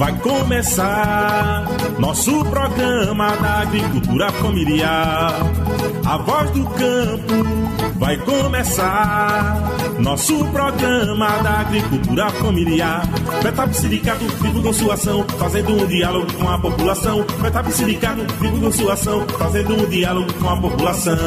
vai começar. Nosso programa da agricultura familiar. A voz do campo vai começar. Nosso programa da agricultura familiar. Betap Sindicato vivo com sua ação, fazendo um diálogo com a população. Betap Sindicato vivo com sua ação, fazendo um diálogo com a população.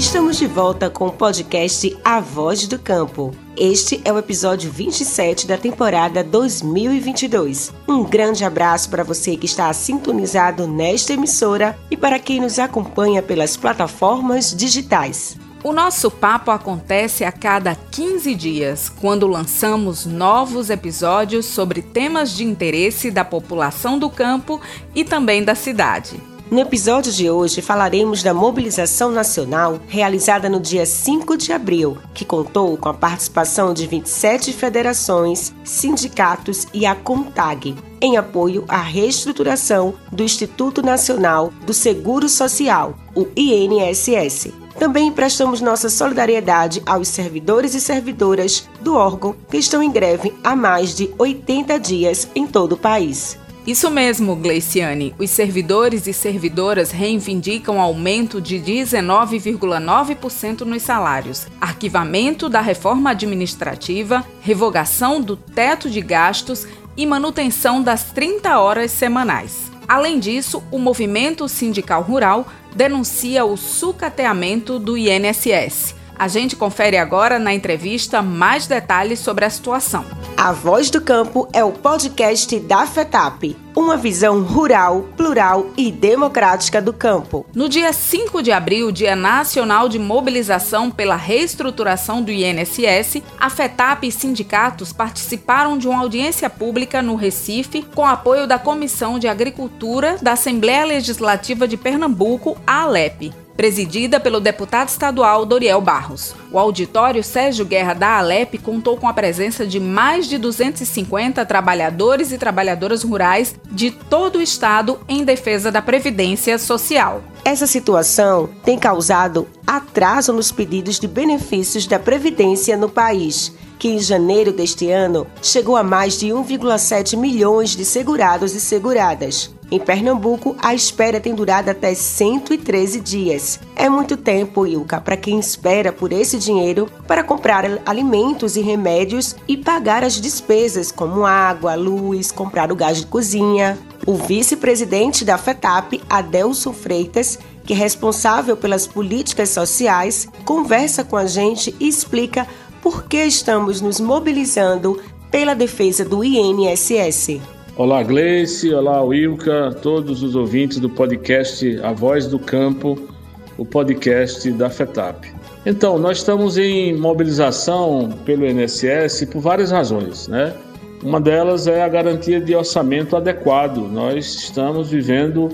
Estamos de volta com o podcast A Voz do Campo. Este é o episódio 27 da temporada 2022. Um grande abraço para você que está sintonizado nesta emissora e para quem nos acompanha pelas plataformas digitais. O nosso papo acontece a cada 15 dias, quando lançamos novos episódios sobre temas de interesse da população do campo e também da cidade. No episódio de hoje falaremos da mobilização nacional realizada no dia 5 de abril, que contou com a participação de 27 federações, sindicatos e a CONTAG, em apoio à reestruturação do Instituto Nacional do Seguro Social, o INSS. Também prestamos nossa solidariedade aos servidores e servidoras do órgão que estão em greve há mais de 80 dias em todo o país. Isso mesmo, Gleiciane. Os servidores e servidoras reivindicam aumento de 19,9% nos salários, arquivamento da reforma administrativa, revogação do teto de gastos e manutenção das 30 horas semanais. Além disso, o movimento sindical rural denuncia o sucateamento do INSS a gente confere agora na entrevista mais detalhes sobre a situação. A Voz do Campo é o podcast da FETAP, uma visão rural, plural e democrática do campo. No dia 5 de abril, Dia Nacional de Mobilização pela Reestruturação do INSS, a FETAP e sindicatos participaram de uma audiência pública no Recife com apoio da Comissão de Agricultura da Assembleia Legislativa de Pernambuco, a ALEP presidida pelo deputado estadual Doriel Barros. O auditório Sérgio Guerra da Alep contou com a presença de mais de 250 trabalhadores e trabalhadoras rurais de todo o estado em defesa da previdência social. Essa situação tem causado atraso nos pedidos de benefícios da previdência no país que em janeiro deste ano chegou a mais de 1,7 milhões de segurados e seguradas. Em Pernambuco, a espera tem durado até 113 dias. É muito tempo, Ilka, para quem espera por esse dinheiro para comprar alimentos e remédios e pagar as despesas como água, luz, comprar o gás de cozinha. O vice-presidente da FETAP, Adelson Freitas, que é responsável pelas políticas sociais, conversa com a gente e explica por que estamos nos mobilizando pela defesa do INSS. Olá, Gleice, olá, Wilka, todos os ouvintes do podcast A Voz do Campo, o podcast da FETAP. Então, nós estamos em mobilização pelo INSS por várias razões, né? Uma delas é a garantia de orçamento adequado. Nós estamos vivendo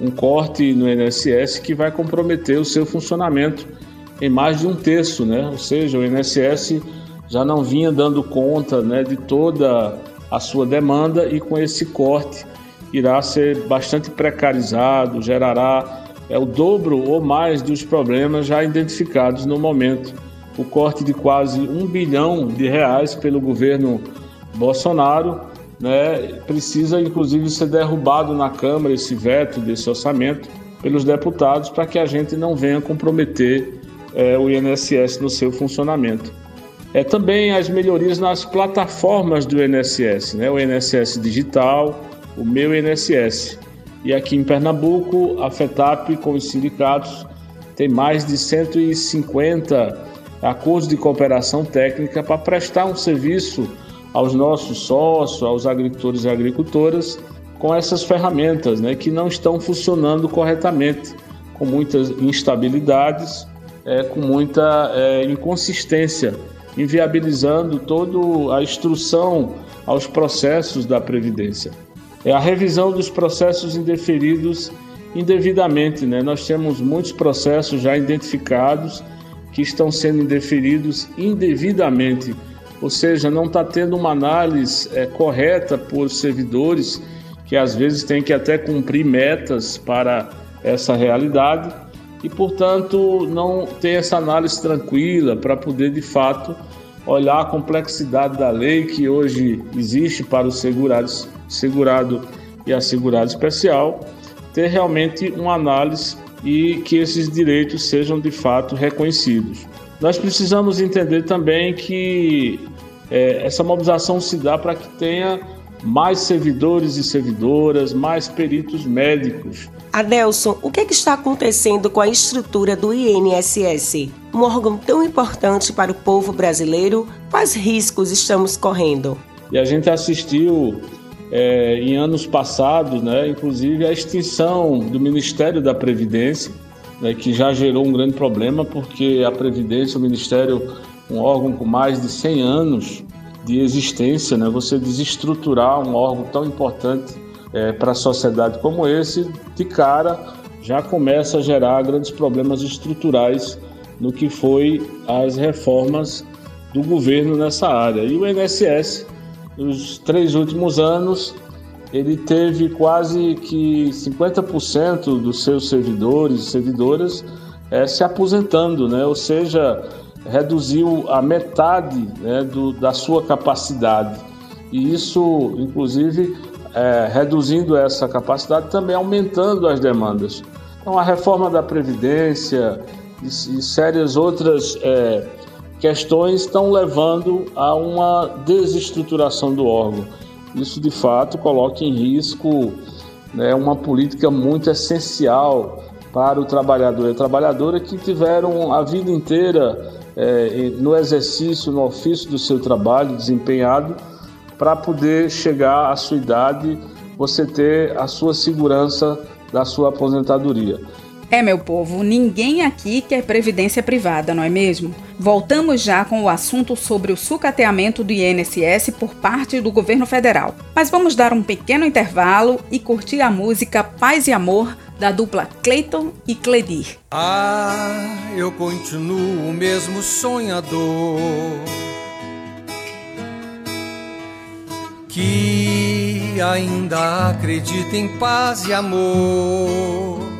um corte no INSS que vai comprometer o seu funcionamento em mais de um terço, né? Ou seja, o INSS já não vinha dando conta né, de toda a sua demanda e com esse corte irá ser bastante precarizado, gerará é, o dobro ou mais dos problemas já identificados no momento. O corte de quase um bilhão de reais pelo governo Bolsonaro né, precisa inclusive ser derrubado na Câmara esse veto desse orçamento pelos deputados para que a gente não venha comprometer é, o INSS no seu funcionamento. É, também as melhorias nas plataformas do INSS, né? o INSS Digital, o Meu INSS. E aqui em Pernambuco, a FETAP, com os sindicatos, tem mais de 150 acordos de cooperação técnica para prestar um serviço aos nossos sócios, aos agricultores e agricultoras, com essas ferramentas né, que não estão funcionando corretamente, com muitas instabilidades, é, com muita é, inconsistência inviabilizando toda a instrução aos processos da Previdência. É a revisão dos processos indeferidos indevidamente. Né? Nós temos muitos processos já identificados que estão sendo indeferidos indevidamente, ou seja, não está tendo uma análise é, correta por servidores que às vezes tem que até cumprir metas para essa realidade e, portanto, não ter essa análise tranquila para poder de fato olhar a complexidade da lei que hoje existe para os segurados, segurado e assegurado especial, ter realmente uma análise e que esses direitos sejam de fato reconhecidos. Nós precisamos entender também que é, essa mobilização se dá para que tenha mais servidores e servidoras, mais peritos médicos. Adelson, o que, é que está acontecendo com a estrutura do INSS? Um órgão tão importante para o povo brasileiro, quais riscos estamos correndo? E a gente assistiu é, em anos passados, né, inclusive a extinção do Ministério da Previdência, né, que já gerou um grande problema, porque a Previdência, o Ministério, um órgão com mais de 100 anos, de existência, né? Você desestruturar um órgão tão importante é, para a sociedade como esse, de cara já começa a gerar grandes problemas estruturais no que foi as reformas do governo nessa área. E o INSS, nos três últimos anos, ele teve quase que 50% dos seus servidores e servidoras é, se aposentando, né? ou seja, reduziu a metade né, do, da sua capacidade. E isso, inclusive, é, reduzindo essa capacidade, também aumentando as demandas. Então, a reforma da Previdência e, e sérias outras é, questões estão levando a uma desestruturação do órgão. Isso, de fato, coloca em risco né, uma política muito essencial para o trabalhador e a trabalhadora que tiveram a vida inteira é, no exercício, no ofício do seu trabalho desempenhado, para poder chegar à sua idade, você ter a sua segurança da sua aposentadoria. É, meu povo, ninguém aqui quer previdência privada, não é mesmo? Voltamos já com o assunto sobre o sucateamento do INSS por parte do governo federal. Mas vamos dar um pequeno intervalo e curtir a música Paz e Amor da dupla Clayton e Cledir. Ah, eu continuo o mesmo sonhador que ainda acredita em paz e amor.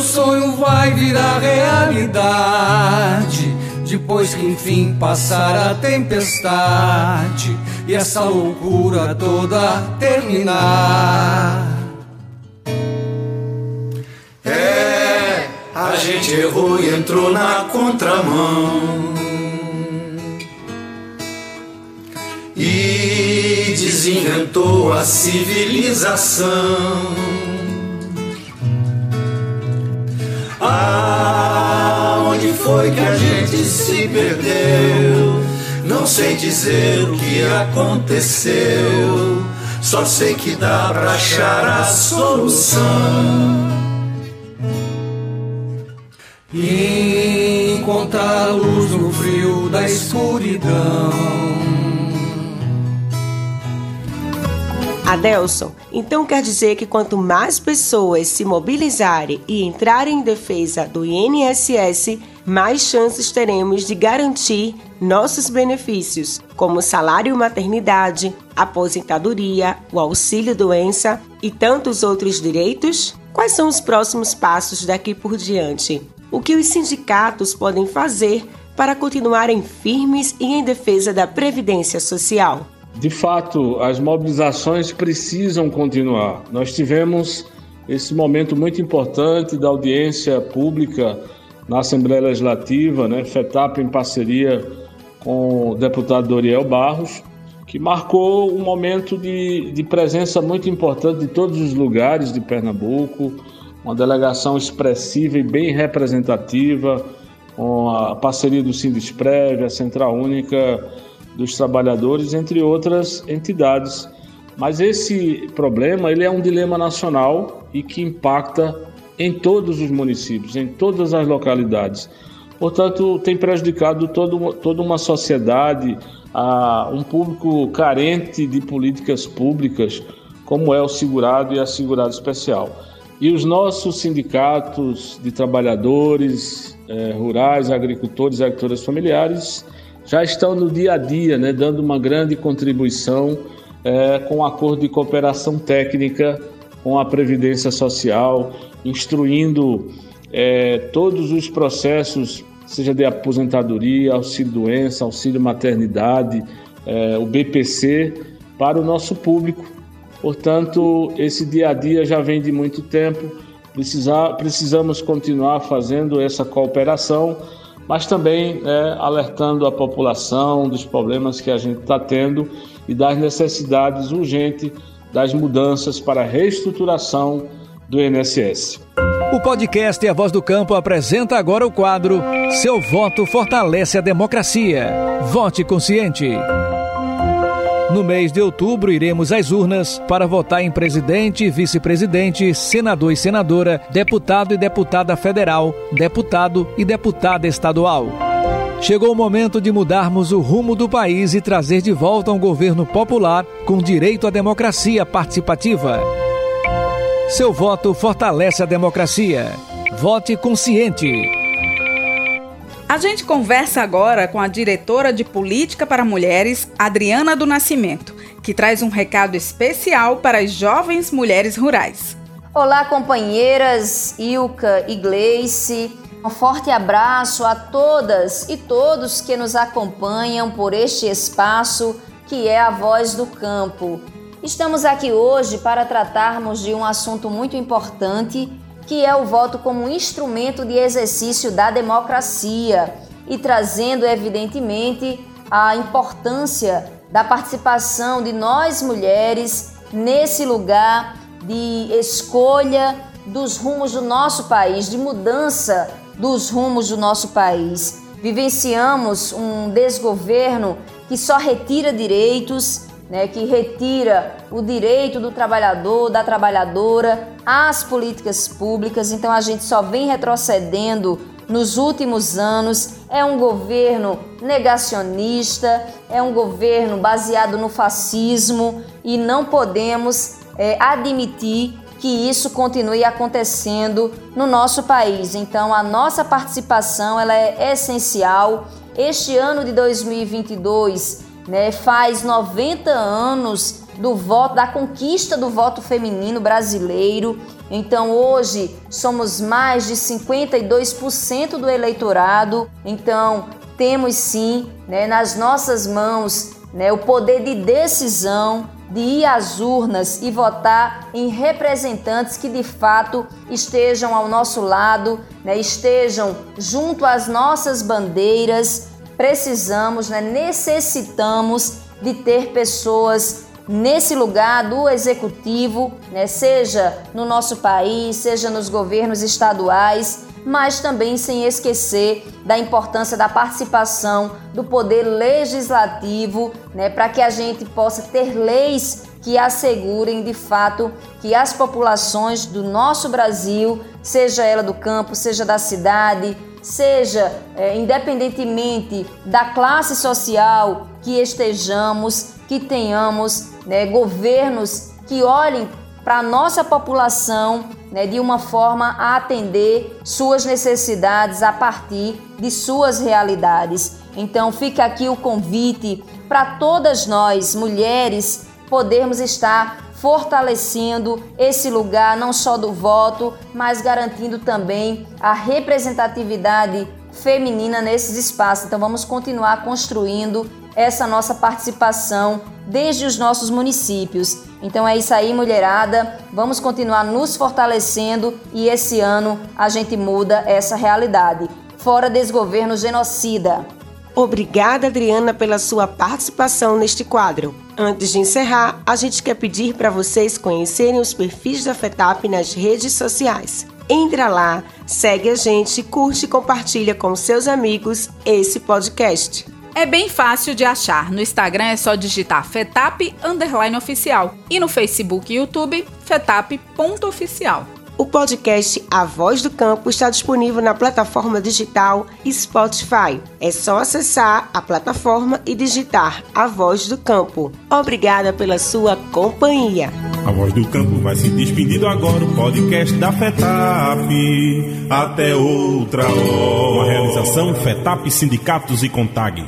O sonho vai virar realidade depois que enfim passar a tempestade e essa loucura toda terminar. É, a gente errou e entrou na contramão. E desinventou a civilização. Aonde foi que a gente se perdeu? Não sei dizer o que aconteceu, só sei que dá pra achar a solução. E encontrar a luz no frio da escuridão. Adelson, então quer dizer que quanto mais pessoas se mobilizarem e entrarem em defesa do INSS, mais chances teremos de garantir nossos benefícios, como salário maternidade, aposentadoria, o auxílio doença e tantos outros direitos? Quais são os próximos passos daqui por diante? O que os sindicatos podem fazer para continuarem firmes e em defesa da previdência social? De fato, as mobilizações precisam continuar. Nós tivemos esse momento muito importante da audiência pública na Assembleia Legislativa, né, FETAP em parceria com o deputado Doriel Barros, que marcou um momento de, de presença muito importante de todos os lugares de Pernambuco, uma delegação expressiva e bem representativa, com a parceria do Sindesprev, a Central Única dos Trabalhadores, entre outras entidades. Mas esse problema ele é um dilema nacional e que impacta em todos os municípios, em todas as localidades. Portanto, tem prejudicado todo, toda uma sociedade, a um público carente de políticas públicas, como é o segurado e a segurado especial. E os nossos sindicatos de trabalhadores eh, rurais, agricultores e agricultoras familiares já estão no dia a dia, né, dando uma grande contribuição é, com o acordo de cooperação técnica com a Previdência Social, instruindo é, todos os processos, seja de aposentadoria, auxílio-doença, auxílio-maternidade, é, o BPC, para o nosso público. Portanto, esse dia a dia já vem de muito tempo, Precisar, precisamos continuar fazendo essa cooperação, mas também é, alertando a população dos problemas que a gente está tendo e das necessidades urgentes das mudanças para a reestruturação do INSS. O podcast A Voz do Campo apresenta agora o quadro Seu voto fortalece a democracia. Vote consciente. No mês de outubro, iremos às urnas para votar em presidente, vice-presidente, senador e senadora, deputado e deputada federal, deputado e deputada estadual. Chegou o momento de mudarmos o rumo do país e trazer de volta um governo popular com direito à democracia participativa. Seu voto fortalece a democracia. Vote consciente. A gente conversa agora com a diretora de Política para Mulheres, Adriana do Nascimento, que traz um recado especial para as jovens mulheres rurais. Olá, companheiras Ilka e Gleice. Um forte abraço a todas e todos que nos acompanham por este espaço que é a Voz do Campo. Estamos aqui hoje para tratarmos de um assunto muito importante, que é o voto como instrumento de exercício da democracia e trazendo, evidentemente, a importância da participação de nós mulheres nesse lugar de escolha dos rumos do nosso país, de mudança dos rumos do nosso país. Vivenciamos um desgoverno que só retira direitos né, que retira o direito do trabalhador, da trabalhadora às políticas públicas. Então a gente só vem retrocedendo nos últimos anos. É um governo negacionista, é um governo baseado no fascismo e não podemos é, admitir que isso continue acontecendo no nosso país. Então a nossa participação ela é essencial. Este ano de 2022 né, faz 90 anos do voto, da conquista do voto feminino brasileiro. Então hoje somos mais de 52% do eleitorado. Então temos sim né, nas nossas mãos né, o poder de decisão de ir às urnas e votar em representantes que de fato estejam ao nosso lado, né, estejam junto às nossas bandeiras precisamos, né, necessitamos de ter pessoas nesse lugar do executivo, né, seja no nosso país, seja nos governos estaduais, mas também sem esquecer da importância da participação do poder legislativo, né, para que a gente possa ter leis que assegurem de fato que as populações do nosso Brasil, seja ela do campo, seja da cidade, seja é, independentemente da classe social que estejamos, que tenhamos né, governos que olhem para a nossa população né, de uma forma a atender suas necessidades a partir de suas realidades. Então fica aqui o convite para todas nós, mulheres, podermos estar fortalecendo esse lugar não só do voto, mas garantindo também a representatividade feminina nesses espaços. Então vamos continuar construindo essa nossa participação desde os nossos municípios. Então é isso aí, mulherada. Vamos continuar nos fortalecendo e esse ano a gente muda essa realidade. Fora desse governo genocida. Obrigada, Adriana, pela sua participação neste quadro. Antes de encerrar, a gente quer pedir para vocês conhecerem os perfis da FETAP nas redes sociais. Entra lá, segue a gente, curte e compartilha com seus amigos esse podcast. É bem fácil de achar. No Instagram é só digitar FETAP oficial e no Facebook e YouTube FETAP.oficial. O podcast A Voz do Campo está disponível na plataforma digital Spotify. É só acessar a plataforma e digitar A Voz do Campo. Obrigada pela sua companhia. A Voz do Campo vai se despedindo agora, o podcast da FETAP. Até outra hora. Uma realização FETAP Sindicatos e Contag.